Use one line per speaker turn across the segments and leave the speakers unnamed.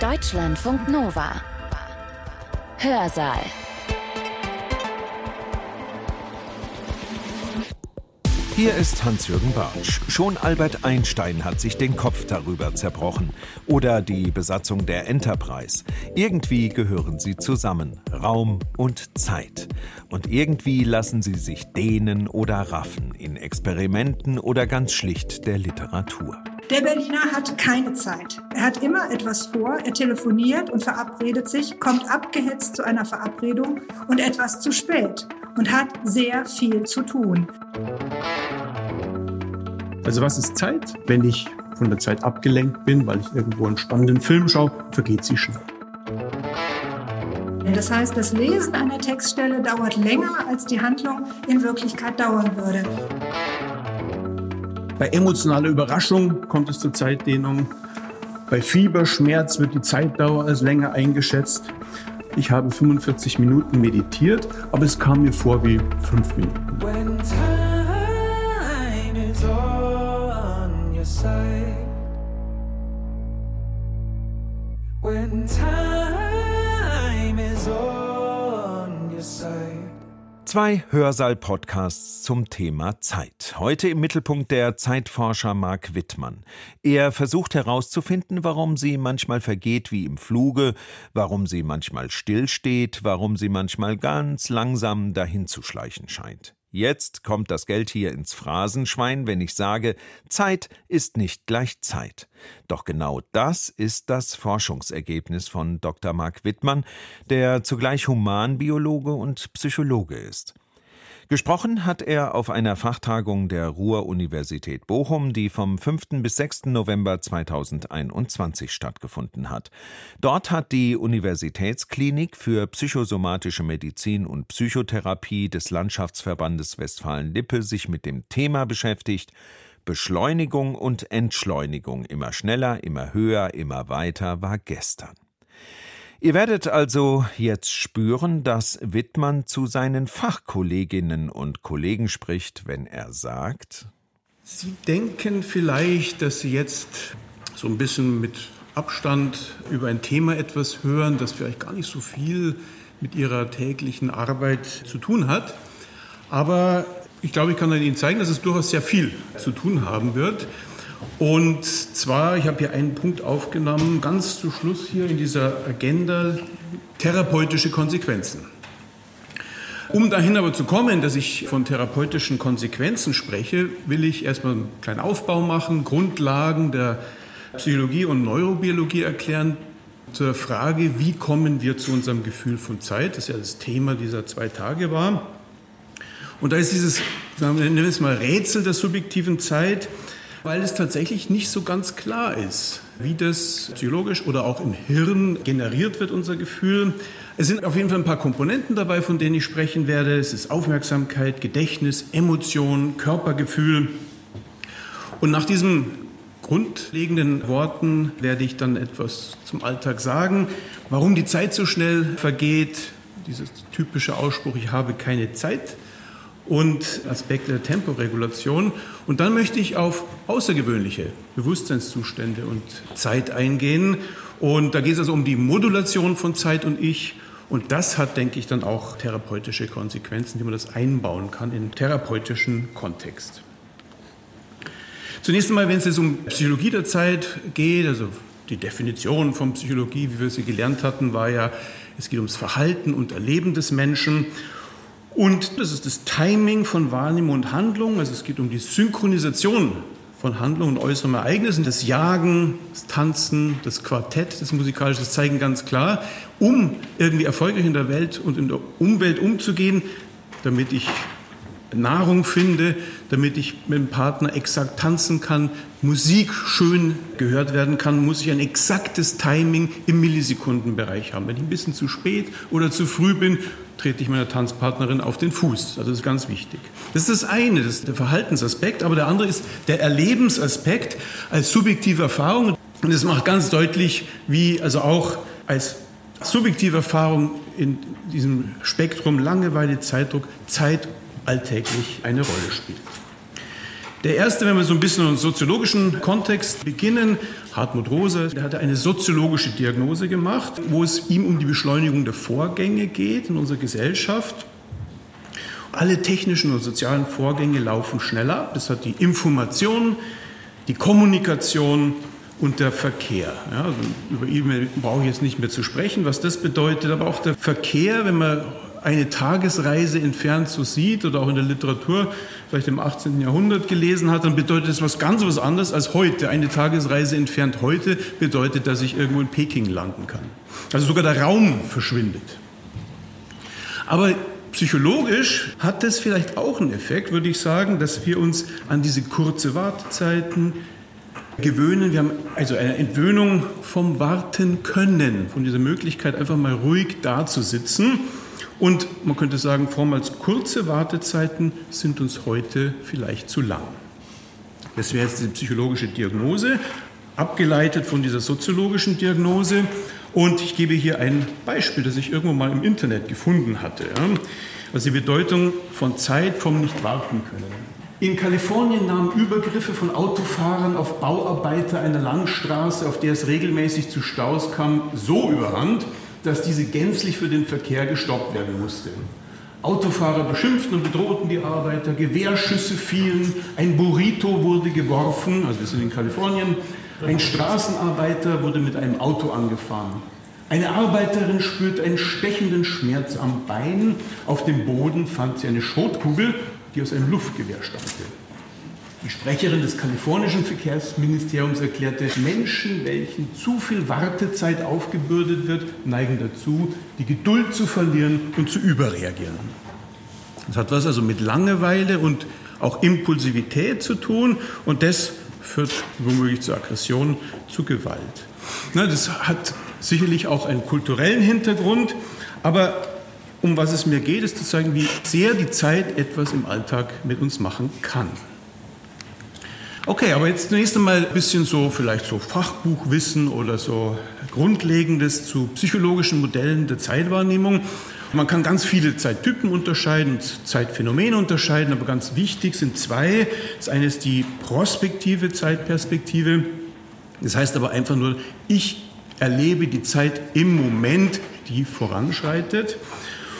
Deutschlandfunk Nova. Hörsaal.
Hier ist Hans-Jürgen Bartsch. Schon Albert Einstein hat sich den Kopf darüber zerbrochen. Oder die Besatzung der Enterprise. Irgendwie gehören sie zusammen. Raum und Zeit. Und irgendwie lassen sie sich dehnen oder raffen. In Experimenten oder ganz schlicht der Literatur.
Der Berliner hat keine Zeit. Er hat immer etwas vor, er telefoniert und verabredet sich, kommt abgehetzt zu einer Verabredung und etwas zu spät und hat sehr viel zu tun.
Also was ist Zeit? Wenn ich von der Zeit abgelenkt bin, weil ich irgendwo einen spannenden Film schaue, vergeht sie schnell.
Das heißt, das Lesen einer Textstelle dauert länger, als die Handlung in Wirklichkeit dauern würde.
Bei emotionaler Überraschung kommt es zur Zeitdehnung. Bei Fieberschmerz wird die Zeitdauer als länger eingeschätzt. Ich habe 45 Minuten meditiert, aber es kam mir vor wie fünf Minuten.
Zwei Hörsaal-Podcasts zum Thema Zeit. Heute im Mittelpunkt der Zeitforscher Marc Wittmann. Er versucht herauszufinden, warum sie manchmal vergeht wie im Fluge, warum sie manchmal stillsteht, warum sie manchmal ganz langsam dahinzuschleichen scheint. Jetzt kommt das Geld hier ins Phrasenschwein, wenn ich sage, Zeit ist nicht gleich Zeit. Doch genau das ist das Forschungsergebnis von Dr. Marc Wittmann, der zugleich Humanbiologe und Psychologe ist. Gesprochen hat er auf einer Fachtagung der Ruhr-Universität Bochum, die vom 5. bis 6. November 2021 stattgefunden hat. Dort hat die Universitätsklinik für psychosomatische Medizin und Psychotherapie des Landschaftsverbandes Westfalen-Lippe sich mit dem Thema beschäftigt, Beschleunigung und Entschleunigung immer schneller, immer höher, immer weiter war gestern. Ihr werdet also jetzt spüren, dass Wittmann zu seinen Fachkolleginnen und Kollegen spricht, wenn er sagt,
Sie denken vielleicht, dass Sie jetzt so ein bisschen mit Abstand über ein Thema etwas hören, das vielleicht gar nicht so viel mit Ihrer täglichen Arbeit zu tun hat. Aber ich glaube, ich kann Ihnen zeigen, dass es durchaus sehr viel zu tun haben wird. Und zwar, ich habe hier einen Punkt aufgenommen, ganz zu Schluss hier in dieser Agenda, therapeutische Konsequenzen. Um dahin aber zu kommen, dass ich von therapeutischen Konsequenzen spreche, will ich erstmal einen kleinen Aufbau machen, Grundlagen der Psychologie und Neurobiologie erklären zur Frage, wie kommen wir zu unserem Gefühl von Zeit, das ja das Thema dieser zwei Tage war. Und da ist dieses, nennen wir es mal Rätsel der subjektiven Zeit, weil es tatsächlich nicht so ganz klar ist, wie das psychologisch oder auch im Hirn generiert wird, unser Gefühl. Es sind auf jeden Fall ein paar Komponenten dabei, von denen ich sprechen werde. Es ist Aufmerksamkeit, Gedächtnis, Emotion, Körpergefühl. Und nach diesen grundlegenden Worten werde ich dann etwas zum Alltag sagen, warum die Zeit so schnell vergeht. Dieser typische Ausspruch, ich habe keine Zeit und Aspekte der Temporegulation. Und dann möchte ich auf außergewöhnliche Bewusstseinszustände und Zeit eingehen. Und da geht es also um die Modulation von Zeit und Ich. Und das hat, denke ich, dann auch therapeutische Konsequenzen, wie man das einbauen kann in therapeutischen Kontext. Zunächst einmal, wenn es jetzt um Psychologie der Zeit geht, also die Definition von Psychologie, wie wir sie gelernt hatten, war ja, es geht ums Verhalten und Erleben des Menschen. Und das ist das Timing von Wahrnehmung und Handlung. Also es geht um die Synchronisation von Handlung und äußeren Ereignissen. Das Jagen, das Tanzen, das Quartett, das Musikalische, das zeigen ganz klar, um irgendwie erfolgreich in der Welt und in der Umwelt umzugehen, damit ich Nahrung finde, damit ich mit dem Partner exakt tanzen kann, Musik schön gehört werden kann, muss ich ein exaktes Timing im Millisekundenbereich haben. Wenn ich ein bisschen zu spät oder zu früh bin, trete ich meiner Tanzpartnerin auf den Fuß. Also das ist ganz wichtig. Das ist das eine, das ist der Verhaltensaspekt, aber der andere ist der Erlebensaspekt als subjektive Erfahrung. Und das macht ganz deutlich, wie also auch als subjektive Erfahrung in diesem Spektrum Langeweile, Zeitdruck, Zeit alltäglich eine Rolle spielt. Der erste, wenn wir so ein bisschen im soziologischen Kontext beginnen, Hartmut Rosa, der hatte eine soziologische Diagnose gemacht, wo es ihm um die Beschleunigung der Vorgänge geht in unserer Gesellschaft. Alle technischen und sozialen Vorgänge laufen schneller. Das hat die Information, die Kommunikation und der Verkehr. Ja, also über E-Mail brauche ich jetzt nicht mehr zu sprechen, was das bedeutet, aber auch der Verkehr, wenn man eine Tagesreise entfernt so sieht oder auch in der Literatur vielleicht im 18. Jahrhundert gelesen hat, dann bedeutet das was ganz was anderes als heute. Eine Tagesreise entfernt heute bedeutet, dass ich irgendwo in Peking landen kann. Also sogar der Raum verschwindet. Aber psychologisch hat das vielleicht auch einen Effekt, würde ich sagen, dass wir uns an diese kurze Wartezeiten gewöhnen. Wir haben also eine Entwöhnung vom Warten können, von dieser Möglichkeit, einfach mal ruhig dazusitzen und man könnte sagen, vormals kurze Wartezeiten sind uns heute vielleicht zu lang. Das wäre jetzt die psychologische Diagnose, abgeleitet von dieser soziologischen Diagnose. Und ich gebe hier ein Beispiel, das ich irgendwo mal im Internet gefunden hatte. Also die Bedeutung von Zeit vom Nicht-Warten können. In Kalifornien nahmen Übergriffe von Autofahrern auf Bauarbeiter einer Langstraße, auf der es regelmäßig zu Staus kam, so überhand, dass diese gänzlich für den Verkehr gestoppt werden musste. Autofahrer beschimpften und bedrohten die Arbeiter, Gewehrschüsse fielen, ein Burrito wurde geworfen, also wir sind in Kalifornien, ein Straßenarbeiter wurde mit einem Auto angefahren. Eine Arbeiterin spürte einen stechenden Schmerz am Bein. Auf dem Boden fand sie eine Schrotkugel, die aus einem Luftgewehr stammte. Die Sprecherin des kalifornischen Verkehrsministeriums erklärte, Menschen, welchen zu viel Wartezeit aufgebürdet wird, neigen dazu, die Geduld zu verlieren und zu überreagieren. Das hat was also mit Langeweile und auch Impulsivität zu tun und das führt womöglich zu Aggression, zu Gewalt. das hat sicherlich auch einen kulturellen Hintergrund, aber um was es mir geht, ist zu zeigen, wie sehr die Zeit etwas im Alltag mit uns machen kann. Okay, aber jetzt zunächst einmal ein bisschen so vielleicht so Fachbuchwissen oder so Grundlegendes zu psychologischen Modellen der Zeitwahrnehmung. Man kann ganz viele Zeittypen unterscheiden, Zeitphänomene unterscheiden, aber ganz wichtig sind zwei. Das eine ist die prospektive Zeitperspektive. Das heißt aber einfach nur, ich erlebe die Zeit im Moment, die voranschreitet.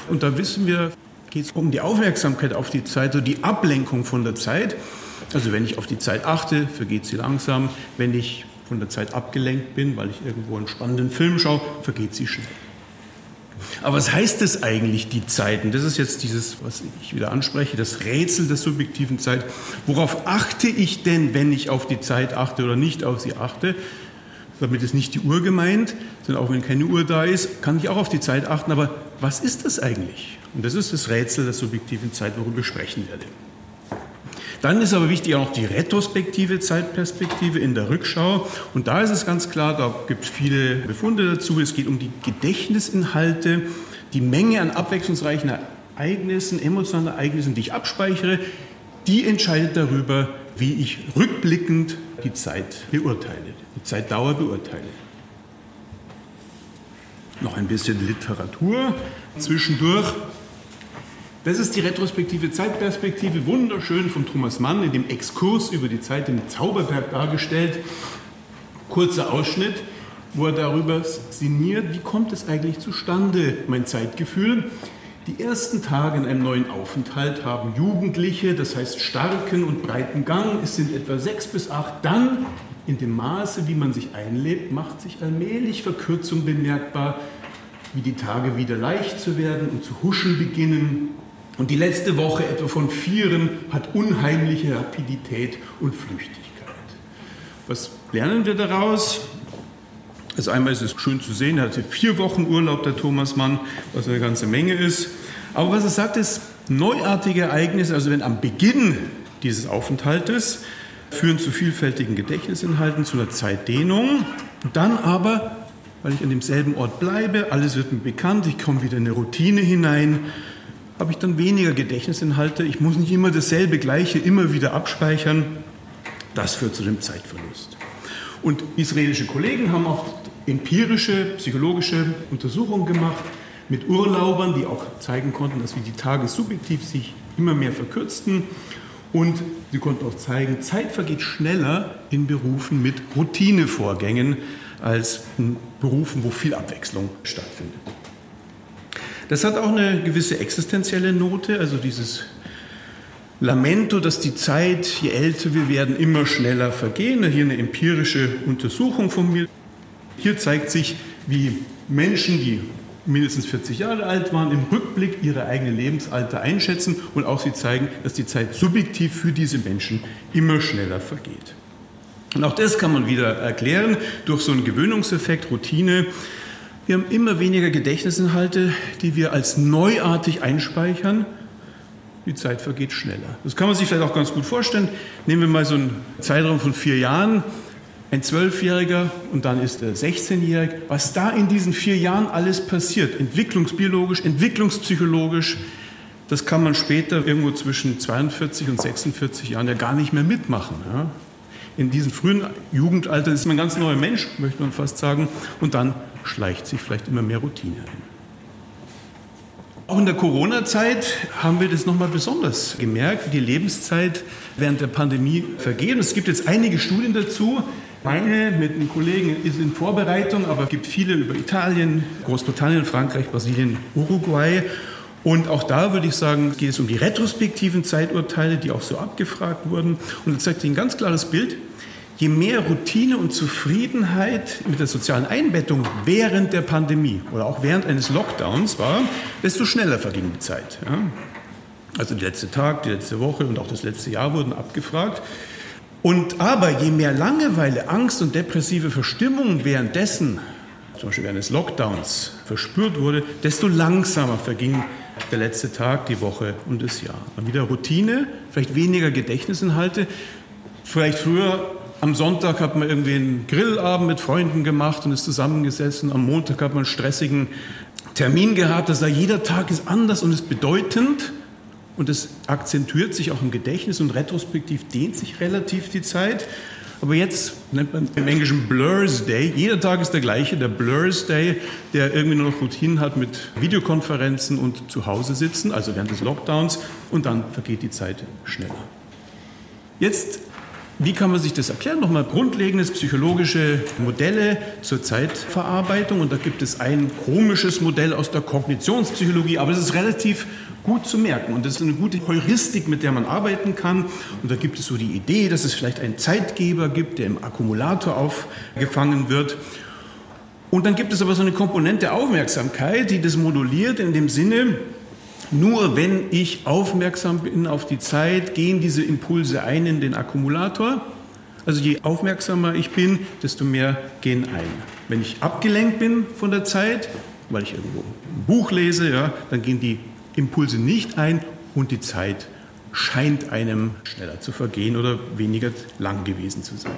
Und da wissen wir, geht es um die Aufmerksamkeit auf die Zeit, so die Ablenkung von der Zeit. Also wenn ich auf die Zeit achte, vergeht sie langsam. Wenn ich von der Zeit abgelenkt bin, weil ich irgendwo einen spannenden Film schaue, vergeht sie schnell. Aber was heißt das eigentlich, die Zeiten? Das ist jetzt dieses, was ich wieder anspreche, das Rätsel der subjektiven Zeit. Worauf achte ich denn, wenn ich auf die Zeit achte oder nicht auf sie achte? Damit ist nicht die Uhr gemeint, sondern auch wenn keine Uhr da ist, kann ich auch auf die Zeit achten. Aber was ist das eigentlich? Und das ist das Rätsel der subjektiven Zeit, worüber ich sprechen werde. Dann ist aber wichtig auch noch die retrospektive Zeitperspektive in der Rückschau. Und da ist es ganz klar, da gibt es viele Befunde dazu. Es geht um die Gedächtnisinhalte, die Menge an abwechslungsreichen Ereignissen, emotionalen Ereignissen, die ich abspeichere, die entscheidet darüber, wie ich rückblickend die Zeit beurteile, die Zeitdauer beurteile. Noch ein bisschen Literatur zwischendurch. Das ist die retrospektive Zeitperspektive, wunderschön von Thomas Mann in dem Exkurs über die Zeit im Zauberberg dargestellt. Kurzer Ausschnitt, wo er darüber sinniert, wie kommt es eigentlich zustande, mein Zeitgefühl. Die ersten Tage in einem neuen Aufenthalt haben Jugendliche, das heißt starken und breiten Gang, es sind etwa sechs bis acht. Dann, in dem Maße, wie man sich einlebt, macht sich allmählich Verkürzung bemerkbar, wie die Tage wieder leicht zu werden und zu huschen beginnen, und die letzte Woche etwa von Vieren hat unheimliche Rapidität und Flüchtigkeit. Was lernen wir daraus? Also einmal ist es schön zu sehen, er hatte vier Wochen Urlaub, der Thomas Mann, was eine ganze Menge ist. Aber was er sagt, ist, neuartige Ereignisse, also wenn am Beginn dieses Aufenthaltes, führen zu vielfältigen Gedächtnisinhalten, zu einer Zeitdehnung. Dann aber, weil ich an demselben Ort bleibe, alles wird mir bekannt, ich komme wieder in eine Routine hinein, habe ich dann weniger Gedächtnisinhalte. Ich muss nicht immer dasselbe Gleiche immer wieder abspeichern. Das führt zu dem Zeitverlust. Und israelische Kollegen haben auch empirische, psychologische Untersuchungen gemacht mit Urlaubern, die auch zeigen konnten, dass wie die Tage subjektiv sich immer mehr verkürzten. Und sie konnten auch zeigen, Zeit vergeht schneller in Berufen mit Routinevorgängen als in Berufen, wo viel Abwechslung stattfindet. Das hat auch eine gewisse existenzielle Note, also dieses Lamento, dass die Zeit, je älter wir werden, immer schneller vergehen. Hier eine empirische Untersuchung von mir. Hier zeigt sich, wie Menschen, die mindestens 40 Jahre alt waren, im Rückblick ihre eigene Lebensalter einschätzen und auch sie zeigen, dass die Zeit subjektiv für diese Menschen immer schneller vergeht. Und auch das kann man wieder erklären durch so einen Gewöhnungseffekt, Routine. Wir haben immer weniger Gedächtnisinhalte, die wir als neuartig einspeichern. Die Zeit vergeht schneller. Das kann man sich vielleicht auch ganz gut vorstellen. Nehmen wir mal so einen Zeitraum von vier Jahren ein Zwölfjähriger und dann ist er 16-jährig, was da in diesen vier Jahren alles passiert, entwicklungsbiologisch, entwicklungspsychologisch, das kann man später irgendwo zwischen 42 und 46 Jahren ja gar nicht mehr mitmachen. Ja? In diesem frühen Jugendalter ist man ein ganz neuer Mensch, möchte man fast sagen, und dann schleicht sich vielleicht immer mehr Routine ein. Auch in der Corona-Zeit haben wir das nochmal besonders gemerkt, wie die Lebenszeit während der Pandemie vergeht. Es gibt jetzt einige Studien dazu, meine mit einem Kollegen ist in Vorbereitung, aber es gibt viele über Italien, Großbritannien, Frankreich, Brasilien, Uruguay. Und auch da würde ich sagen, geht es um die retrospektiven Zeiturteile, die auch so abgefragt wurden. Und das zeigt sich ein ganz klares Bild. Je mehr Routine und Zufriedenheit mit der sozialen Einbettung während der Pandemie oder auch während eines Lockdowns war, desto schneller verging die Zeit. Ja? Also der letzte Tag, die letzte Woche und auch das letzte Jahr wurden abgefragt. Und aber je mehr Langeweile, Angst und depressive Verstimmung währenddessen, zum Beispiel während des Lockdowns, verspürt wurde, desto langsamer verging der letzte Tag, die Woche und das Jahr. Dann wieder Routine, vielleicht weniger Gedächtnisinhalte. Vielleicht früher am Sonntag hat man irgendwie einen Grillabend mit Freunden gemacht und ist zusammengesessen. Am Montag hat man einen stressigen Termin gehabt. Das heißt, jeder Tag ist anders und ist bedeutend. Und es akzentuiert sich auch im Gedächtnis und retrospektiv dehnt sich relativ die Zeit. Aber jetzt nennt man im Englischen Blur's Day. Jeder Tag ist der gleiche, der Blur's Day, der irgendwie nur noch Routinen hat mit Videokonferenzen und zu Hause sitzen, also während des Lockdowns. Und dann vergeht die Zeit schneller. Jetzt wie kann man sich das erklären? Nochmal grundlegendes psychologische Modelle zur Zeitverarbeitung. Und da gibt es ein komisches Modell aus der Kognitionspsychologie, aber es ist relativ gut zu merken. Und das ist eine gute Heuristik, mit der man arbeiten kann. Und da gibt es so die Idee, dass es vielleicht einen Zeitgeber gibt, der im Akkumulator aufgefangen wird. Und dann gibt es aber so eine Komponente Aufmerksamkeit, die das moduliert in dem Sinne, nur wenn ich aufmerksam bin auf die Zeit, gehen diese Impulse ein in den Akkumulator. Also je aufmerksamer ich bin, desto mehr gehen ein. Wenn ich abgelenkt bin von der Zeit, weil ich irgendwo ein Buch lese, ja, dann gehen die Impulse nicht ein und die Zeit scheint einem schneller zu vergehen oder weniger lang gewesen zu sein.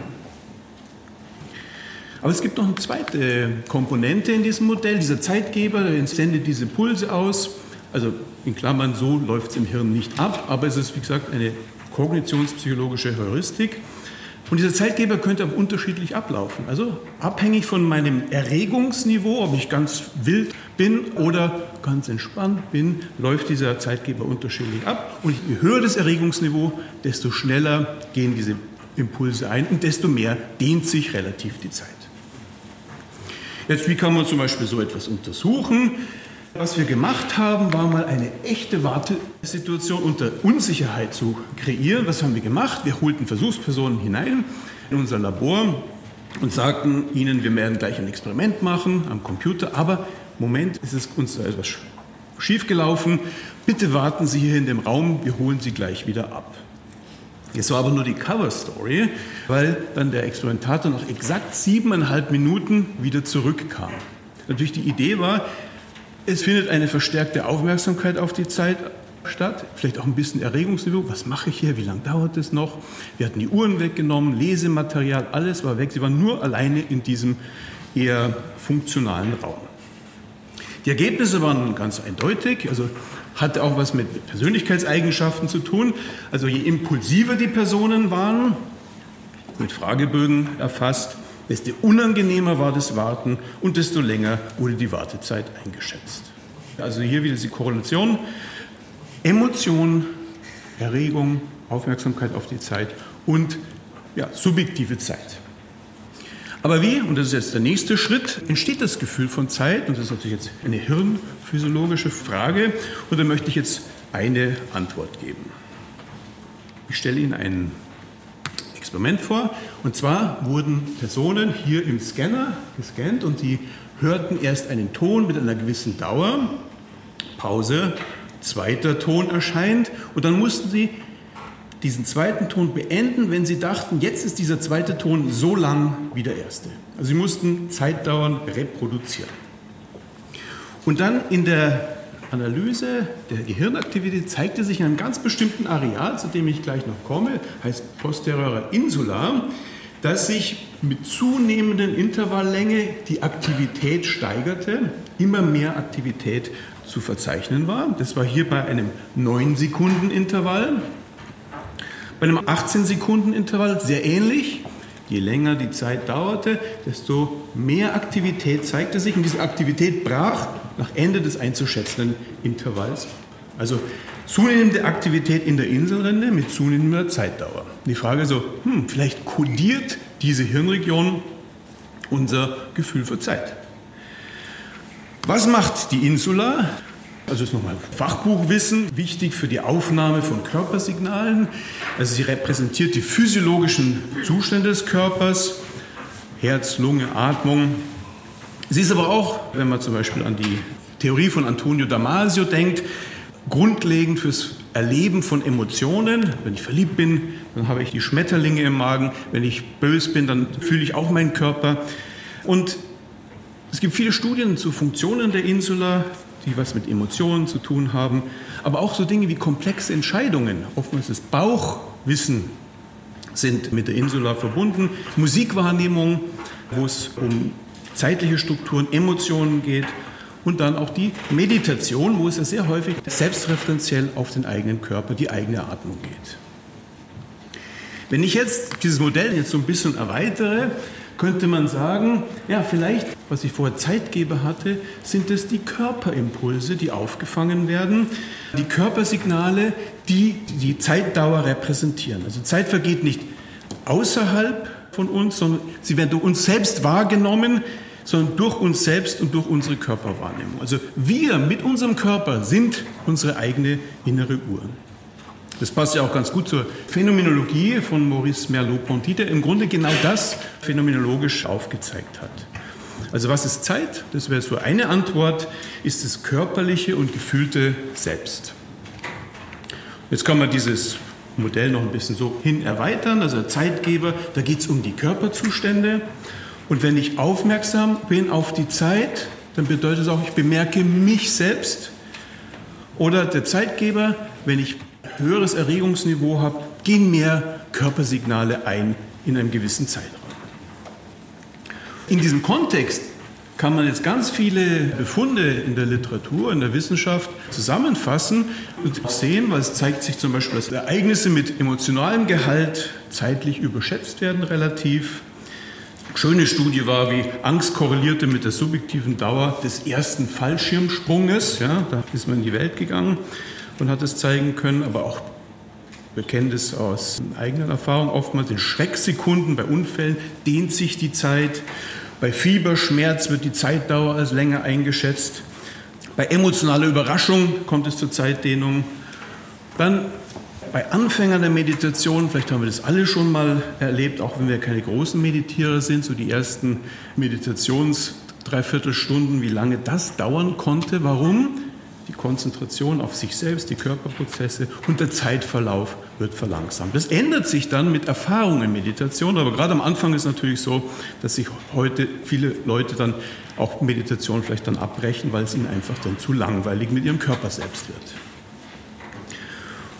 Aber es gibt noch eine zweite Komponente in diesem Modell. Dieser Zeitgeber der sendet diese Pulse aus. Also in Klammern, so läuft es im Hirn nicht ab, aber es ist, wie gesagt, eine kognitionspsychologische Heuristik. Und dieser Zeitgeber könnte auch unterschiedlich ablaufen. Also abhängig von meinem Erregungsniveau, ob ich ganz wild bin oder ganz entspannt bin, läuft dieser Zeitgeber unterschiedlich ab. Und je höher das Erregungsniveau, desto schneller gehen diese Impulse ein und desto mehr dehnt sich relativ die Zeit. Jetzt, wie kann man zum Beispiel so etwas untersuchen? Was wir gemacht haben, war mal eine echte Wartesituation unter Unsicherheit zu kreieren. Was haben wir gemacht? Wir holten Versuchspersonen hinein in unser Labor und sagten ihnen, wir werden gleich ein Experiment machen am Computer, aber Moment, ist es uns etwas schiefgelaufen. Bitte warten Sie hier in dem Raum, wir holen Sie gleich wieder ab. Es war aber nur die Cover Story, weil dann der Experimentator nach exakt siebeneinhalb Minuten wieder zurückkam. Natürlich die Idee war, es findet eine verstärkte Aufmerksamkeit auf die Zeit statt, vielleicht auch ein bisschen Erregungsniveau. Was mache ich hier? Wie lange dauert es noch? Wir hatten die Uhren weggenommen, Lesematerial, alles war weg. Sie waren nur alleine in diesem eher funktionalen Raum. Die Ergebnisse waren ganz eindeutig, also hatte auch was mit Persönlichkeitseigenschaften zu tun. Also je impulsiver die Personen waren, mit Fragebögen erfasst, desto unangenehmer war das Warten und desto länger wurde die Wartezeit eingeschätzt. Also hier wieder die Korrelation. Emotion, Erregung, Aufmerksamkeit auf die Zeit und ja, subjektive Zeit. Aber wie, und das ist jetzt der nächste Schritt, entsteht das Gefühl von Zeit? Und das ist natürlich jetzt eine hirnphysiologische Frage. Und da möchte ich jetzt eine Antwort geben. Ich stelle Ihnen ein Experiment vor. Und zwar wurden Personen hier im Scanner gescannt und die hörten erst einen Ton mit einer gewissen Dauer. Pause, zweiter Ton erscheint und dann mussten sie diesen zweiten Ton beenden, wenn sie dachten, jetzt ist dieser zweite Ton so lang wie der erste. Also sie mussten Zeitdauern reproduzieren. Und dann in der Analyse der Gehirnaktivität zeigte sich in einem ganz bestimmten Areal, zu dem ich gleich noch komme, heißt posteriorer Insula, dass sich mit zunehmenden Intervalllänge die Aktivität steigerte, immer mehr Aktivität zu verzeichnen war. Das war hier bei einem 9-Sekunden-Intervall. Bei einem 18-Sekunden-Intervall sehr ähnlich. Je länger die Zeit dauerte, desto mehr Aktivität zeigte sich und diese Aktivität brach nach Ende des einzuschätzenden Intervalls. Also zunehmende Aktivität in der Inselrinde mit zunehmender Zeitdauer. Die Frage so, hm, vielleicht kodiert diese Hirnregion unser Gefühl für Zeit. Was macht die Insula? Also ist nochmal Fachbuchwissen, wichtig für die Aufnahme von Körpersignalen. Also sie repräsentiert die physiologischen Zustände des Körpers, Herz, Lunge, Atmung. Sie ist aber auch, wenn man zum Beispiel an die Theorie von Antonio Damasio denkt, grundlegend fürs Erleben von Emotionen. Wenn ich verliebt bin, dann habe ich die Schmetterlinge im Magen. Wenn ich bös bin, dann fühle ich auch meinen Körper. Und es gibt viele Studien zu Funktionen der Insula die was mit Emotionen zu tun haben, aber auch so Dinge wie komplexe Entscheidungen, oftmals das Bauchwissen sind mit der Insula verbunden, Musikwahrnehmung, wo es um zeitliche Strukturen, Emotionen geht und dann auch die Meditation, wo es ja sehr häufig selbstreferenziell auf den eigenen Körper, die eigene Atmung geht. Wenn ich jetzt dieses Modell jetzt so ein bisschen erweitere, könnte man sagen, ja, vielleicht, was ich vorher Zeitgeber hatte, sind es die Körperimpulse, die aufgefangen werden, die Körpersignale, die die Zeitdauer repräsentieren. Also Zeit vergeht nicht außerhalb von uns, sondern sie werden durch uns selbst wahrgenommen, sondern durch uns selbst und durch unsere Körperwahrnehmung. Also wir mit unserem Körper sind unsere eigene innere Uhr. Das passt ja auch ganz gut zur Phänomenologie von Maurice Merleau-Ponty, der im Grunde genau das phänomenologisch aufgezeigt hat. Also was ist Zeit? Das wäre so eine Antwort, ist das körperliche und gefühlte Selbst. Jetzt kann man dieses Modell noch ein bisschen so hin erweitern. Also Zeitgeber, da geht es um die Körperzustände. Und wenn ich aufmerksam bin auf die Zeit, dann bedeutet es auch, ich bemerke mich selbst. Oder der Zeitgeber, wenn ich höheres Erregungsniveau habe, gehen mehr Körpersignale ein in einem gewissen Zeitraum. In diesem Kontext kann man jetzt ganz viele Befunde in der Literatur, in der Wissenschaft zusammenfassen und sehen, weil es zeigt sich zum Beispiel, dass Ereignisse mit emotionalem Gehalt zeitlich überschätzt werden relativ. Schöne Studie war, wie Angst korrelierte mit der subjektiven Dauer des ersten Fallschirmsprunges. Ja, da ist man in die Welt gegangen und hat es zeigen können, aber auch wir kennen das aus eigener Erfahrung oftmals in Schrecksekunden bei Unfällen dehnt sich die Zeit. Bei Fieberschmerz wird die Zeitdauer als länger eingeschätzt. Bei emotionaler Überraschung kommt es zur Zeitdehnung. Dann bei Anfängern der Meditation, vielleicht haben wir das alle schon mal erlebt, auch wenn wir keine großen Meditierer sind, so die ersten Meditations Dreiviertelstunden, wie lange das dauern konnte. Warum? die Konzentration auf sich selbst, die Körperprozesse und der Zeitverlauf wird verlangsamt. Das ändert sich dann mit Erfahrung in Meditation, aber gerade am Anfang ist es natürlich so, dass sich heute viele Leute dann auch Meditation vielleicht dann abbrechen, weil es ihnen einfach dann zu langweilig mit ihrem Körper selbst wird.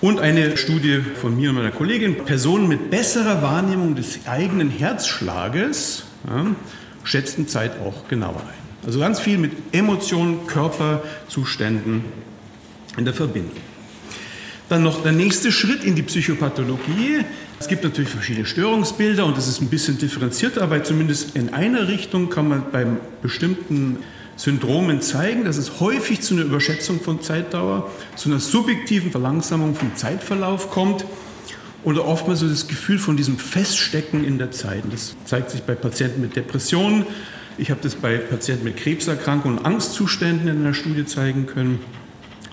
Und eine Studie von mir und meiner Kollegin, Personen mit besserer Wahrnehmung des eigenen Herzschlages ja, schätzten Zeit auch genauer ein. Also ganz viel mit Emotionen, Körperzuständen in der Verbindung. Dann noch der nächste Schritt in die Psychopathologie. Es gibt natürlich verschiedene Störungsbilder und das ist ein bisschen differenzierter, aber zumindest in einer Richtung kann man bei bestimmten Syndromen zeigen, dass es häufig zu einer Überschätzung von Zeitdauer, zu einer subjektiven Verlangsamung vom Zeitverlauf kommt. oder oftmals so das Gefühl von diesem Feststecken in der Zeit. Das zeigt sich bei Patienten mit Depressionen. Ich habe das bei Patienten mit Krebserkrankungen und Angstzuständen in einer Studie zeigen können.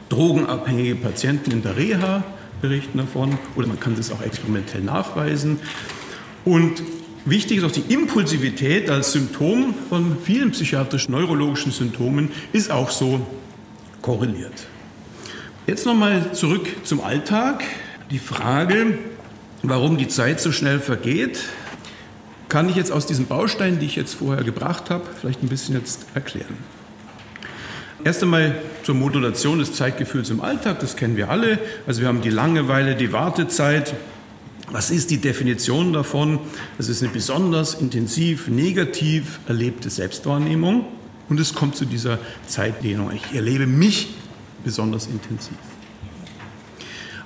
Drogenabhängige Patienten in der Reha berichten davon oder man kann das auch experimentell nachweisen. Und wichtig ist auch die Impulsivität als Symptom von vielen psychiatrisch-neurologischen Symptomen ist auch so korreliert. Jetzt nochmal zurück zum Alltag. Die Frage, warum die Zeit so schnell vergeht, kann ich jetzt aus diesen Bausteinen, die ich jetzt vorher gebracht habe, vielleicht ein bisschen jetzt erklären. Erst einmal zur Modulation des Zeitgefühls im Alltag, das kennen wir alle. Also wir haben die Langeweile, die Wartezeit. Was ist die Definition davon? Das ist eine besonders intensiv negativ erlebte Selbstwahrnehmung und es kommt zu dieser Zeitdehnung. Ich erlebe mich besonders intensiv.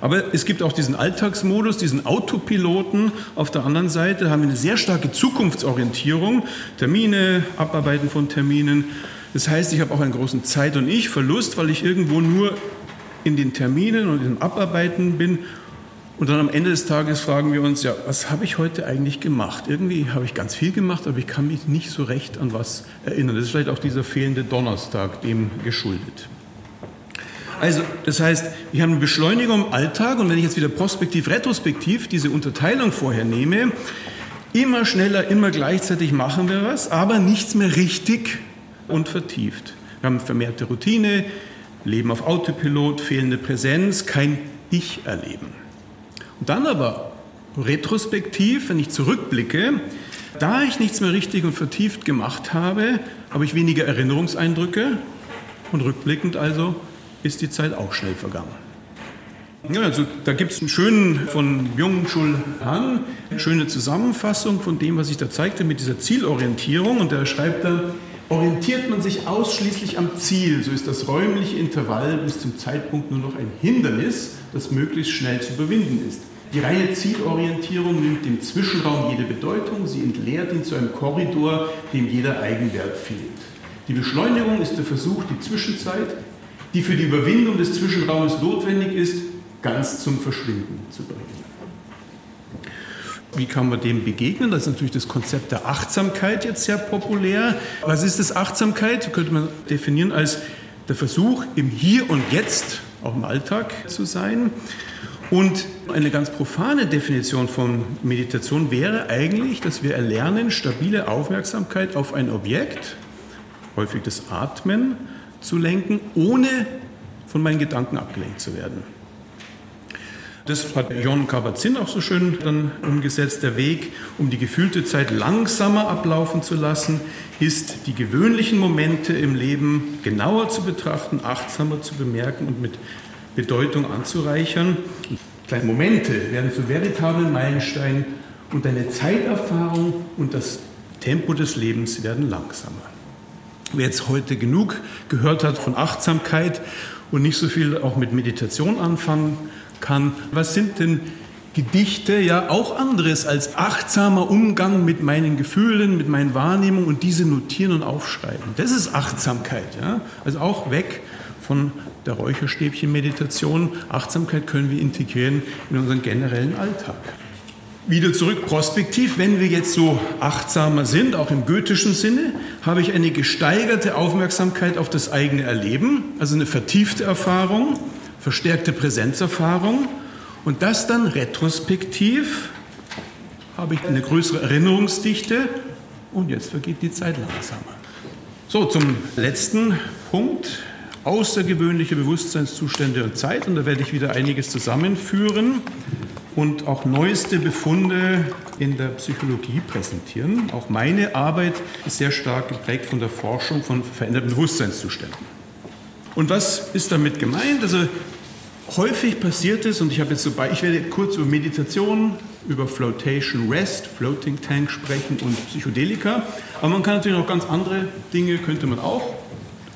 Aber es gibt auch diesen Alltagsmodus, diesen Autopiloten. Auf der anderen Seite haben wir eine sehr starke Zukunftsorientierung, Termine, Abarbeiten von Terminen. Das heißt, ich habe auch einen großen Zeit- und Ich-Verlust, weil ich irgendwo nur in den Terminen und in den Abarbeiten bin. Und dann am Ende des Tages fragen wir uns, ja, was habe ich heute eigentlich gemacht? Irgendwie habe ich ganz viel gemacht, aber ich kann mich nicht so recht an was erinnern. Das ist vielleicht auch dieser fehlende Donnerstag dem geschuldet. Also das heißt, wir haben eine Beschleunigung im Alltag und wenn ich jetzt wieder prospektiv, retrospektiv diese Unterteilung vorher nehme, immer schneller, immer gleichzeitig machen wir was, aber nichts mehr richtig und vertieft. Wir haben vermehrte Routine, Leben auf Autopilot, fehlende Präsenz, kein Ich erleben. Dann aber retrospektiv, wenn ich zurückblicke, da ich nichts mehr richtig und vertieft gemacht habe, habe ich weniger Erinnerungseindrücke und rückblickend also ist die Zeit auch schnell vergangen. Ja, also da gibt es einen schönen von Byung-Chul Han, eine schöne Zusammenfassung von dem, was ich da zeigte mit dieser Zielorientierung. Und er schreibt dann, orientiert man sich ausschließlich am Ziel, so ist das räumliche Intervall bis zum Zeitpunkt nur noch ein Hindernis, das möglichst schnell zu überwinden ist. Die reine Zielorientierung nimmt dem Zwischenraum jede Bedeutung, sie entleert ihn zu einem Korridor, dem jeder Eigenwert fehlt. Die Beschleunigung ist der Versuch, die Zwischenzeit, die für die Überwindung des Zwischenraumes notwendig ist, ganz zum Verschwinden zu bringen. Wie kann man dem begegnen? Das ist natürlich das Konzept der Achtsamkeit jetzt sehr populär. Was ist das Achtsamkeit? Könnte man definieren als der Versuch, im Hier und Jetzt, auch im Alltag zu sein. Und eine ganz profane Definition von Meditation wäre eigentlich, dass wir erlernen, stabile Aufmerksamkeit auf ein Objekt, häufig das Atmen, zu lenken, ohne von meinen Gedanken abgelenkt zu werden. Das hat John Kabat-Zinn auch so schön dann umgesetzt. Der Weg, um die gefühlte Zeit langsamer ablaufen zu lassen, ist, die gewöhnlichen Momente im Leben genauer zu betrachten, achtsamer zu bemerken und mit Bedeutung anzureichern. Kleine Momente werden zu veritablen Meilensteinen und deine Zeiterfahrung und das Tempo des Lebens werden langsamer. Wer jetzt heute genug gehört hat von Achtsamkeit und nicht so viel auch mit Meditation anfangen kann, was sind denn Gedichte ja auch anderes als achtsamer Umgang mit meinen Gefühlen, mit meinen Wahrnehmungen und diese notieren und aufschreiben. Das ist Achtsamkeit. Ja? Also auch weg von der Räucherstäbchen-Meditation. Achtsamkeit können wir integrieren in unseren generellen Alltag wieder zurück prospektiv, wenn wir jetzt so achtsamer sind, auch im goethischen Sinne, habe ich eine gesteigerte Aufmerksamkeit auf das eigene Erleben, also eine vertiefte Erfahrung, verstärkte Präsenzerfahrung und das dann retrospektiv habe ich eine größere Erinnerungsdichte und jetzt vergeht die Zeit langsamer. So, zum letzten Punkt, außergewöhnliche Bewusstseinszustände und Zeit und da werde ich wieder einiges zusammenführen und auch neueste Befunde in der Psychologie präsentieren. Auch meine Arbeit ist sehr stark geprägt von der Forschung von veränderten Bewusstseinszuständen. Und was ist damit gemeint? Also häufig passiert es, und ich habe jetzt so bei, ich werde kurz über Meditation, über Flotation Rest, Floating Tank sprechen und Psychedelika. Aber man kann natürlich noch ganz andere Dinge, könnte man auch.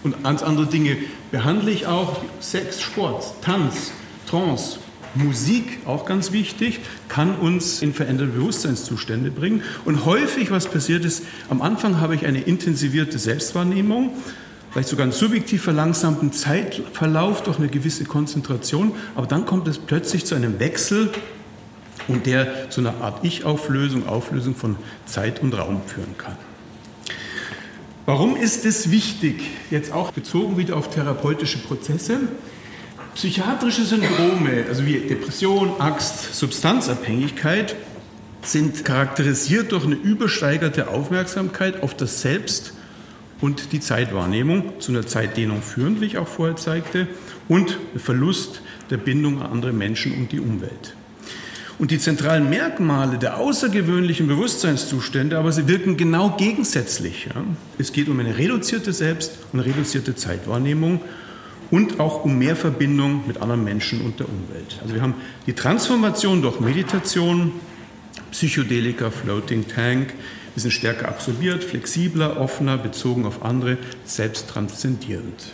Und ganz andere Dinge behandle ich auch. Sex, Sport, Tanz, Trance, Musik, auch ganz wichtig, kann uns in veränderte Bewusstseinszustände bringen. Und häufig, was passiert ist, am Anfang habe ich eine intensivierte Selbstwahrnehmung, vielleicht sogar einen subjektiv verlangsamten Zeitverlauf durch eine gewisse Konzentration, aber dann kommt es plötzlich zu einem Wechsel und der zu einer Art Ich-Auflösung, Auflösung von Zeit und Raum führen kann. Warum ist es wichtig, jetzt auch bezogen wieder auf therapeutische Prozesse? Psychiatrische Syndrome, also wie Depression, Angst, Substanzabhängigkeit, sind charakterisiert durch eine übersteigerte Aufmerksamkeit auf das Selbst und die Zeitwahrnehmung, zu einer Zeitdehnung führend, wie ich auch vorher zeigte, und Verlust der Bindung an andere Menschen und die Umwelt. Und die zentralen Merkmale der außergewöhnlichen Bewusstseinszustände, aber sie wirken genau gegensätzlich. Ja? Es geht um eine reduzierte Selbst- und reduzierte Zeitwahrnehmung und auch um mehr Verbindung mit anderen Menschen und der Umwelt. Also wir haben die Transformation durch Meditation, Psychedelika, Floating Tank, wir sind stärker absorbiert, flexibler, offener, bezogen auf andere, selbst transzendierend.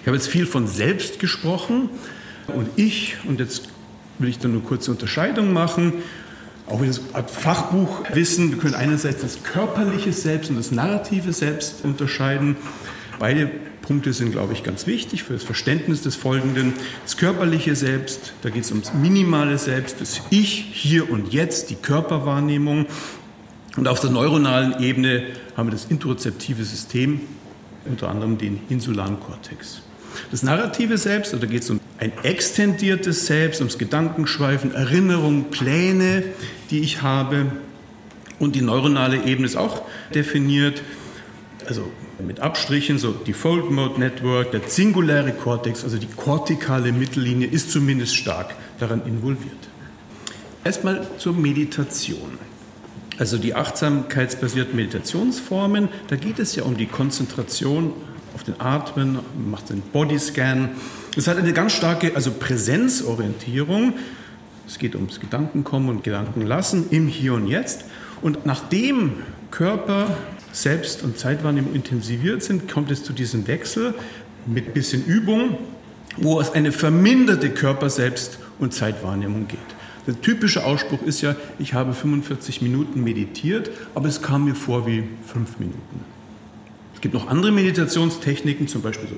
Ich habe jetzt viel von selbst gesprochen und ich, und jetzt will ich da nur kurze Unterscheidung machen. Auch wieder Art Fachbuchwissen. Wir können einerseits das körperliche Selbst und das narrative Selbst unterscheiden. Beide Punkte sind, glaube ich, ganz wichtig für das Verständnis des Folgenden. Das körperliche Selbst, da geht es ums minimale Selbst, das Ich, hier und jetzt, die Körperwahrnehmung. Und auf der neuronalen Ebene haben wir das interozeptive System, unter anderem den insularen Kortex. Das narrative Selbst, da geht es um ein extendiertes Selbst, ums Gedankenschweifen, Erinnerungen, Pläne, die ich habe. Und die neuronale Ebene ist auch definiert, also mit Abstrichen, so Default Mode Network, der singuläre Kortex, also die kortikale Mittellinie ist zumindest stark daran involviert. Erstmal zur Meditation. Also die achtsamkeitsbasierten Meditationsformen, da geht es ja um die Konzentration auf den Atmen, macht den Bodyscan. Es hat eine ganz starke also Präsenzorientierung. Es geht ums Gedankenkommen und Gedankenlassen im Hier und Jetzt. Und nachdem Körper, Selbst- und Zeitwahrnehmung intensiviert sind, kommt es zu diesem Wechsel mit bisschen Übung, wo es eine verminderte Körper-, Selbst- und Zeitwahrnehmung geht. Der typische Ausspruch ist ja, ich habe 45 Minuten meditiert, aber es kam mir vor wie fünf Minuten. Es gibt noch andere Meditationstechniken, zum Beispiel so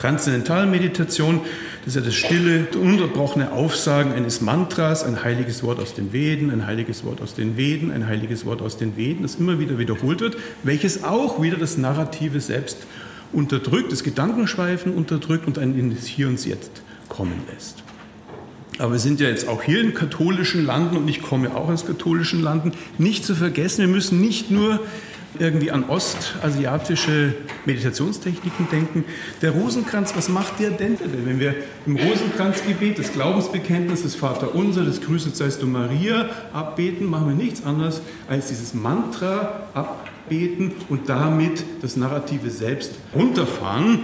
Transzendentalmeditation. Das ist ja das stille, unterbrochene Aufsagen eines Mantras, ein heiliges Wort aus den Veden, ein heiliges Wort aus den Veden, ein heiliges Wort aus den Veden, das immer wieder wiederholt wird, welches auch wieder das narrative Selbst unterdrückt, das Gedankenschweifen unterdrückt und einen in das Hier und Jetzt kommen lässt. Aber wir sind ja jetzt auch hier in katholischen Landen und ich komme auch aus katholischen Landen. Nicht zu vergessen, wir müssen nicht nur irgendwie an ostasiatische Meditationstechniken denken. Der Rosenkranz, was macht der denn? Wenn wir im Rosenkranzgebet das Glaubensbekenntnis des Vaterunser, des Grüßet seist du Maria abbeten, machen wir nichts anderes als dieses Mantra abbeten und damit das narrative Selbst runterfahren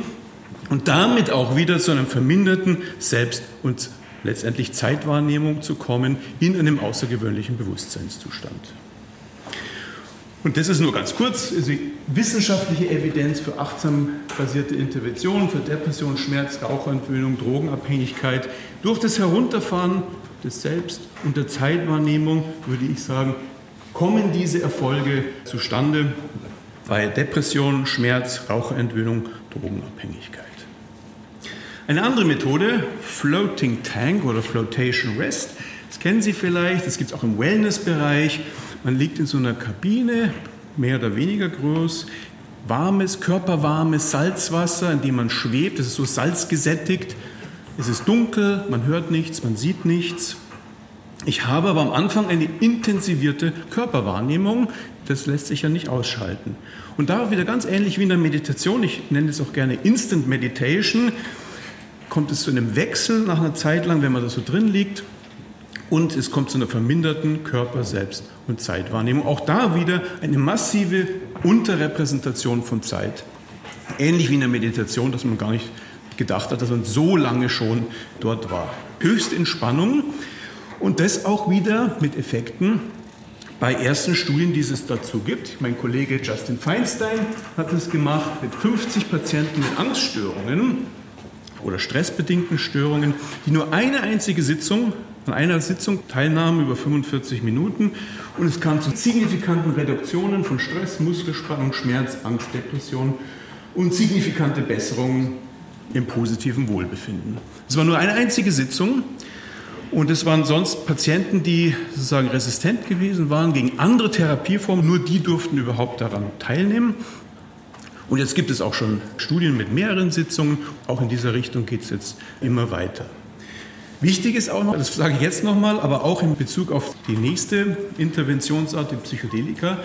und damit auch wieder zu einem verminderten Selbst- und letztendlich Zeitwahrnehmung zu kommen in einem außergewöhnlichen Bewusstseinszustand. Und das ist nur ganz kurz, also wissenschaftliche Evidenz für achtsam basierte Interventionen, für Depression, Schmerz, Raucherentwöhnung, Drogenabhängigkeit. Durch das Herunterfahren des Selbst und der Zeitwahrnehmung, würde ich sagen, kommen diese Erfolge zustande bei Depression, Schmerz, Raucherentwöhnung, Drogenabhängigkeit. Eine andere Methode, Floating Tank oder Flotation Rest, das kennen Sie vielleicht, das gibt es auch im Wellness-Bereich. Man liegt in so einer Kabine, mehr oder weniger groß, warmes, körperwarmes Salzwasser, in dem man schwebt. Es ist so salzgesättigt. Es ist dunkel, man hört nichts, man sieht nichts. Ich habe aber am Anfang eine intensivierte Körperwahrnehmung. Das lässt sich ja nicht ausschalten. Und da wieder ganz ähnlich wie in der Meditation, ich nenne es auch gerne Instant Meditation, kommt es zu einem Wechsel nach einer Zeit lang, wenn man da so drin liegt. Und es kommt zu einer verminderten Körper-, Selbst- und Zeitwahrnehmung. Auch da wieder eine massive Unterrepräsentation von Zeit. Ähnlich wie in der Meditation, dass man gar nicht gedacht hat, dass man so lange schon dort war. Höchste Entspannung und das auch wieder mit Effekten bei ersten Studien, die es dazu gibt. Mein Kollege Justin Feinstein hat es gemacht mit 50 Patienten mit Angststörungen oder stressbedingten Störungen, die nur eine einzige Sitzung an einer Sitzung Teilnahme über 45 Minuten und es kam zu signifikanten Reduktionen von Stress, Muskelspannung, Schmerz, Angst, Depression und signifikante Besserungen im positiven Wohlbefinden. Es war nur eine einzige Sitzung Und es waren sonst Patienten, die sozusagen resistent gewesen waren gegen andere Therapieformen. Nur die durften überhaupt daran teilnehmen. Und jetzt gibt es auch schon Studien mit mehreren Sitzungen. Auch in dieser Richtung geht es jetzt immer weiter. Wichtig ist auch noch, das sage ich jetzt nochmal, aber auch in Bezug auf die nächste Interventionsart, die Psychedelika,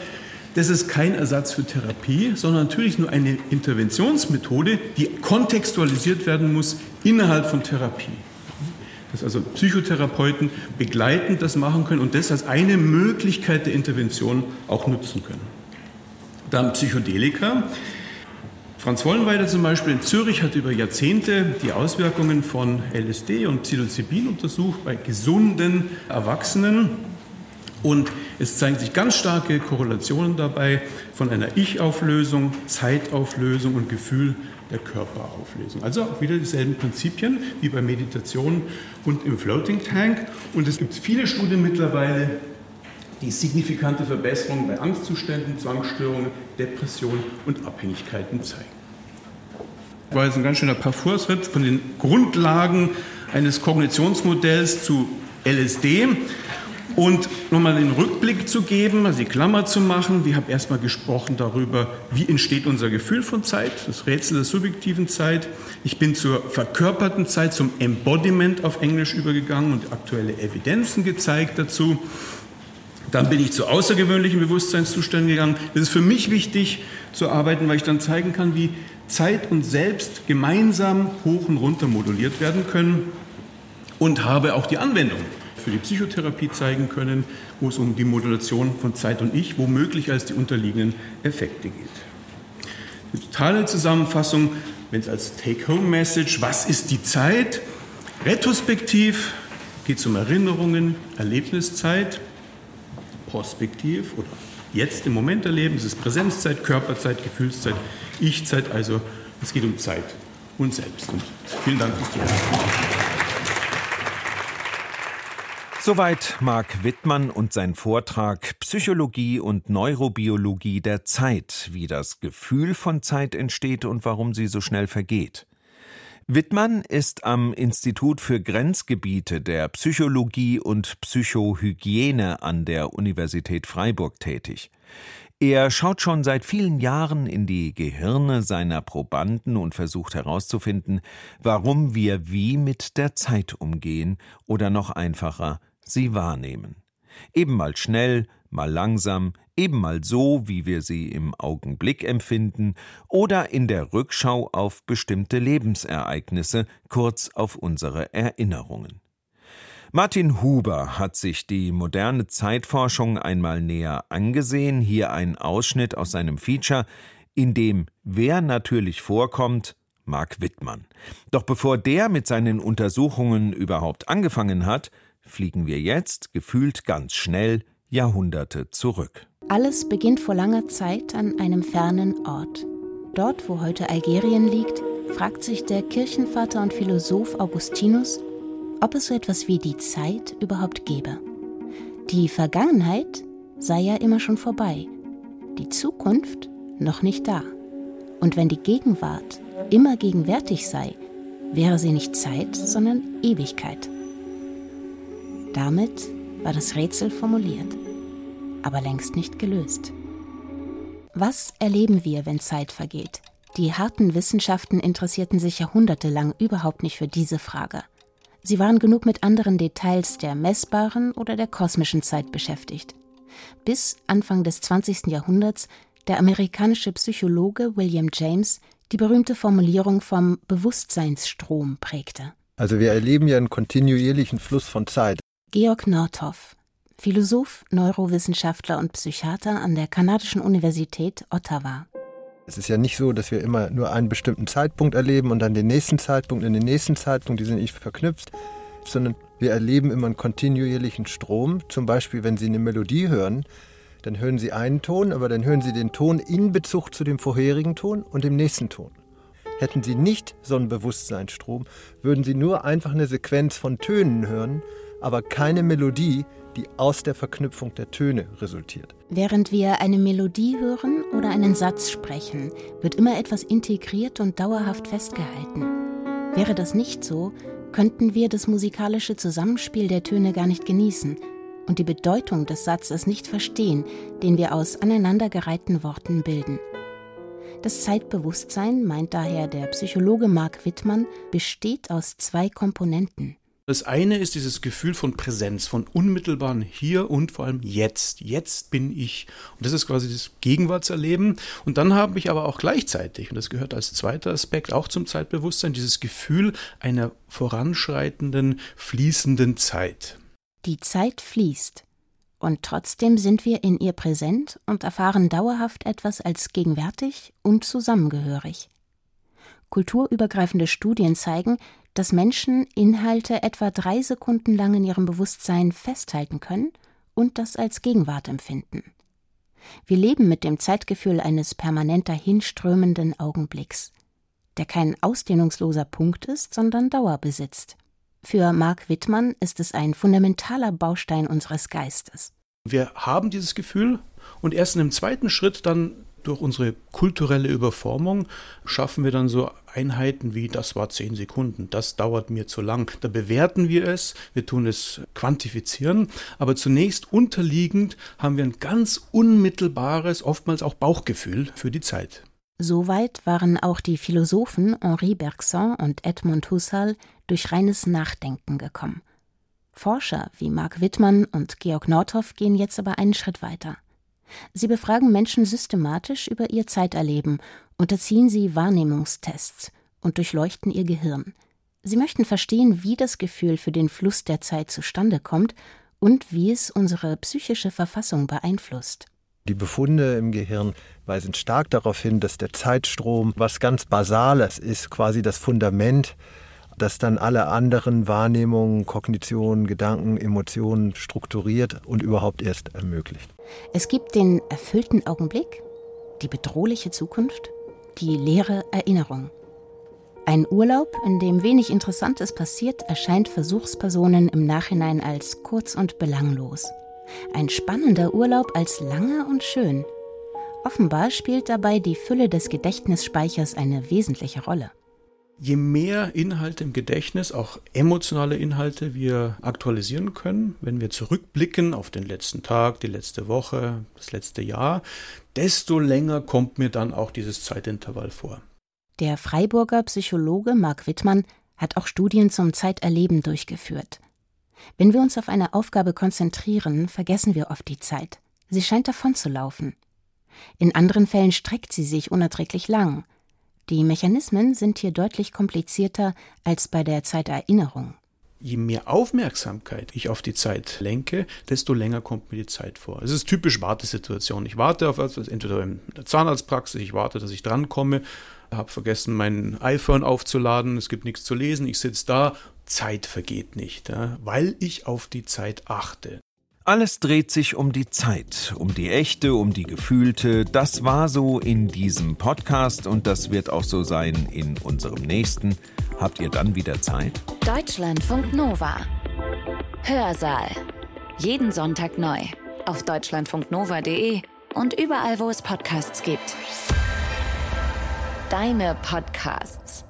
das ist kein Ersatz für Therapie, sondern natürlich nur eine Interventionsmethode, die kontextualisiert werden muss innerhalb von Therapie. Dass also Psychotherapeuten begleitend das machen können und das als eine Möglichkeit der Intervention auch nutzen können. Dann Psychedelika. Franz Wollenweider zum Beispiel in Zürich hat über Jahrzehnte die Auswirkungen von LSD und Psilocybin untersucht bei gesunden Erwachsenen. Und es zeigen sich ganz starke Korrelationen dabei von einer Ich-Auflösung, Zeitauflösung und Gefühl der Körperauflösung. Also auch wieder dieselben Prinzipien wie bei Meditation und im Floating Tank. Und es gibt viele Studien mittlerweile, die signifikante Verbesserungen bei Angstzuständen, Zwangsstörungen, Depressionen und Abhängigkeiten zeigen. Das war jetzt ein ganz schöner Parfoursritt von den Grundlagen eines Kognitionsmodells zu LSD. Und nochmal den Rückblick zu geben, also die Klammer zu machen. Wir haben erstmal gesprochen darüber, wie entsteht unser Gefühl von Zeit, das Rätsel der subjektiven Zeit. Ich bin zur verkörperten Zeit, zum Embodiment auf Englisch übergegangen und aktuelle Evidenzen gezeigt dazu. Dann bin ich zu außergewöhnlichen Bewusstseinszuständen gegangen. Es ist für mich wichtig zu arbeiten, weil ich dann zeigen kann, wie Zeit und Selbst gemeinsam hoch und runter moduliert werden können und habe auch die Anwendung für die Psychotherapie zeigen können, wo es um die Modulation von Zeit und Ich womöglich als die unterliegenden Effekte geht. Eine totale Zusammenfassung, wenn es als Take-Home-Message, was ist die Zeit? Retrospektiv geht es um Erinnerungen, Erlebniszeit prospektiv oder jetzt im Moment erleben. Es ist Präsenzzeit, Körperzeit, Gefühlszeit, Ich-Zeit. Also es geht um Zeit und Selbst. Und vielen Dank fürs Zuhören.
Soweit Marc Wittmann und sein Vortrag Psychologie und Neurobiologie der Zeit, wie das Gefühl von Zeit entsteht und warum sie so schnell vergeht. Wittmann ist am Institut für Grenzgebiete der Psychologie und Psychohygiene an der Universität Freiburg tätig. Er schaut schon seit vielen Jahren in die Gehirne seiner Probanden und versucht herauszufinden, warum wir wie mit der Zeit umgehen oder noch einfacher sie wahrnehmen. Eben mal schnell, mal langsam, eben mal so, wie wir sie im Augenblick empfinden, oder in der Rückschau auf bestimmte Lebensereignisse, kurz auf unsere Erinnerungen. Martin Huber hat sich die moderne Zeitforschung einmal näher angesehen, hier ein Ausschnitt aus seinem Feature, in dem wer natürlich vorkommt, Mark Wittmann. Doch bevor der mit seinen Untersuchungen überhaupt angefangen hat, fliegen wir jetzt, gefühlt ganz schnell, Jahrhunderte zurück.
Alles beginnt vor langer Zeit an einem fernen Ort. Dort, wo heute Algerien liegt, fragt sich der Kirchenvater und Philosoph Augustinus, ob es so etwas wie die Zeit überhaupt gäbe. Die Vergangenheit sei ja immer schon vorbei, die Zukunft noch nicht da. Und wenn die Gegenwart immer gegenwärtig sei, wäre sie nicht Zeit, sondern Ewigkeit. Damit war das Rätsel formuliert, aber längst nicht gelöst. Was erleben wir, wenn Zeit vergeht? Die harten Wissenschaften interessierten sich jahrhundertelang überhaupt nicht für diese Frage. Sie waren genug mit anderen Details der messbaren oder der kosmischen Zeit beschäftigt. Bis Anfang des 20. Jahrhunderts der amerikanische Psychologe William James die berühmte Formulierung vom Bewusstseinsstrom prägte.
Also wir erleben ja einen kontinuierlichen Fluss von Zeit.
Georg Nordhoff, Philosoph, Neurowissenschaftler und Psychiater an der kanadischen Universität Ottawa.
Es ist ja nicht so, dass wir immer nur einen bestimmten Zeitpunkt erleben und dann den nächsten Zeitpunkt und den nächsten Zeitpunkt, die sind nicht verknüpft, sondern wir erleben immer einen kontinuierlichen Strom. Zum Beispiel, wenn Sie eine Melodie hören, dann hören Sie einen Ton, aber dann hören Sie den Ton in Bezug zu dem vorherigen Ton und dem nächsten Ton. Hätten Sie nicht so einen Bewusstseinsstrom, würden Sie nur einfach eine Sequenz von Tönen hören aber keine Melodie, die aus der Verknüpfung der Töne resultiert.
Während wir eine Melodie hören oder einen Satz sprechen, wird immer etwas integriert und dauerhaft festgehalten. Wäre das nicht so, könnten wir das musikalische Zusammenspiel der Töne gar nicht genießen und die Bedeutung des Satzes nicht verstehen, den wir aus aneinandergereihten Worten bilden. Das Zeitbewusstsein, meint daher der Psychologe Marc Wittmann, besteht aus zwei Komponenten.
Das eine ist dieses Gefühl von Präsenz, von unmittelbaren Hier und vor allem Jetzt. Jetzt bin ich. Und das ist quasi das Gegenwartserleben. Und dann habe ich aber auch gleichzeitig, und das gehört als zweiter Aspekt auch zum Zeitbewusstsein, dieses Gefühl einer voranschreitenden, fließenden Zeit.
Die Zeit fließt. Und trotzdem sind wir in ihr präsent und erfahren dauerhaft etwas als gegenwärtig und zusammengehörig. Kulturübergreifende Studien zeigen, dass Menschen Inhalte etwa drei Sekunden lang in ihrem Bewusstsein festhalten können und das als Gegenwart empfinden. Wir leben mit dem Zeitgefühl eines permanent dahinströmenden Augenblicks, der kein ausdehnungsloser Punkt ist, sondern Dauer besitzt. Für Marc Wittmann ist es ein fundamentaler Baustein unseres Geistes.
Wir haben dieses Gefühl und erst in einem zweiten Schritt dann durch unsere kulturelle Überformung schaffen wir dann so Einheiten wie das war zehn Sekunden, das dauert mir zu lang. Da bewerten wir es, wir tun es quantifizieren, aber zunächst unterliegend haben wir ein ganz unmittelbares, oftmals auch Bauchgefühl für die Zeit.
Soweit waren auch die Philosophen Henri Bergson und Edmund Husserl durch reines Nachdenken gekommen. Forscher wie Marc Wittmann und Georg Nordhoff gehen jetzt aber einen Schritt weiter. Sie befragen Menschen systematisch über ihr Zeiterleben, unterziehen sie Wahrnehmungstests und durchleuchten ihr Gehirn. Sie möchten verstehen, wie das Gefühl für den Fluss der Zeit zustande kommt und wie es unsere psychische Verfassung beeinflusst.
Die Befunde im Gehirn weisen stark darauf hin, dass der Zeitstrom was ganz Basales ist, quasi das Fundament das dann alle anderen Wahrnehmungen, Kognitionen, Gedanken, Emotionen strukturiert und überhaupt erst ermöglicht.
Es gibt den erfüllten Augenblick, die bedrohliche Zukunft, die leere Erinnerung. Ein Urlaub, in dem wenig Interessantes passiert, erscheint Versuchspersonen im Nachhinein als kurz und belanglos. Ein spannender Urlaub als lange und schön. Offenbar spielt dabei die Fülle des Gedächtnisspeichers eine wesentliche Rolle
je mehr Inhalte im Gedächtnis, auch emotionale Inhalte, wir aktualisieren können, wenn wir zurückblicken auf den letzten Tag, die letzte Woche, das letzte Jahr, desto länger kommt mir dann auch dieses Zeitintervall vor.
Der Freiburger Psychologe Marc Wittmann hat auch Studien zum Zeiterleben durchgeführt. Wenn wir uns auf eine Aufgabe konzentrieren, vergessen wir oft die Zeit. Sie scheint davonzulaufen. In anderen Fällen streckt sie sich unerträglich lang. Die Mechanismen sind hier deutlich komplizierter als bei der Zeiterinnerung.
Je mehr Aufmerksamkeit ich auf die Zeit lenke, desto länger kommt mir die Zeit vor. Es ist typisch Wartesituation. Ich warte auf etwas, entweder in der Zahnarztpraxis, ich warte, dass ich drankomme, habe vergessen, mein iPhone aufzuladen, es gibt nichts zu lesen, ich sitze da, Zeit vergeht nicht, weil ich auf die Zeit achte.
Alles dreht sich um die Zeit, um die echte, um die gefühlte. Das war so in diesem Podcast und das wird auch so sein in unserem nächsten. Habt ihr dann wieder Zeit?
Deutschlandfunk Nova. Hörsaal. Jeden Sonntag neu. Auf deutschlandfunknova.de und überall, wo es Podcasts gibt. Deine Podcasts.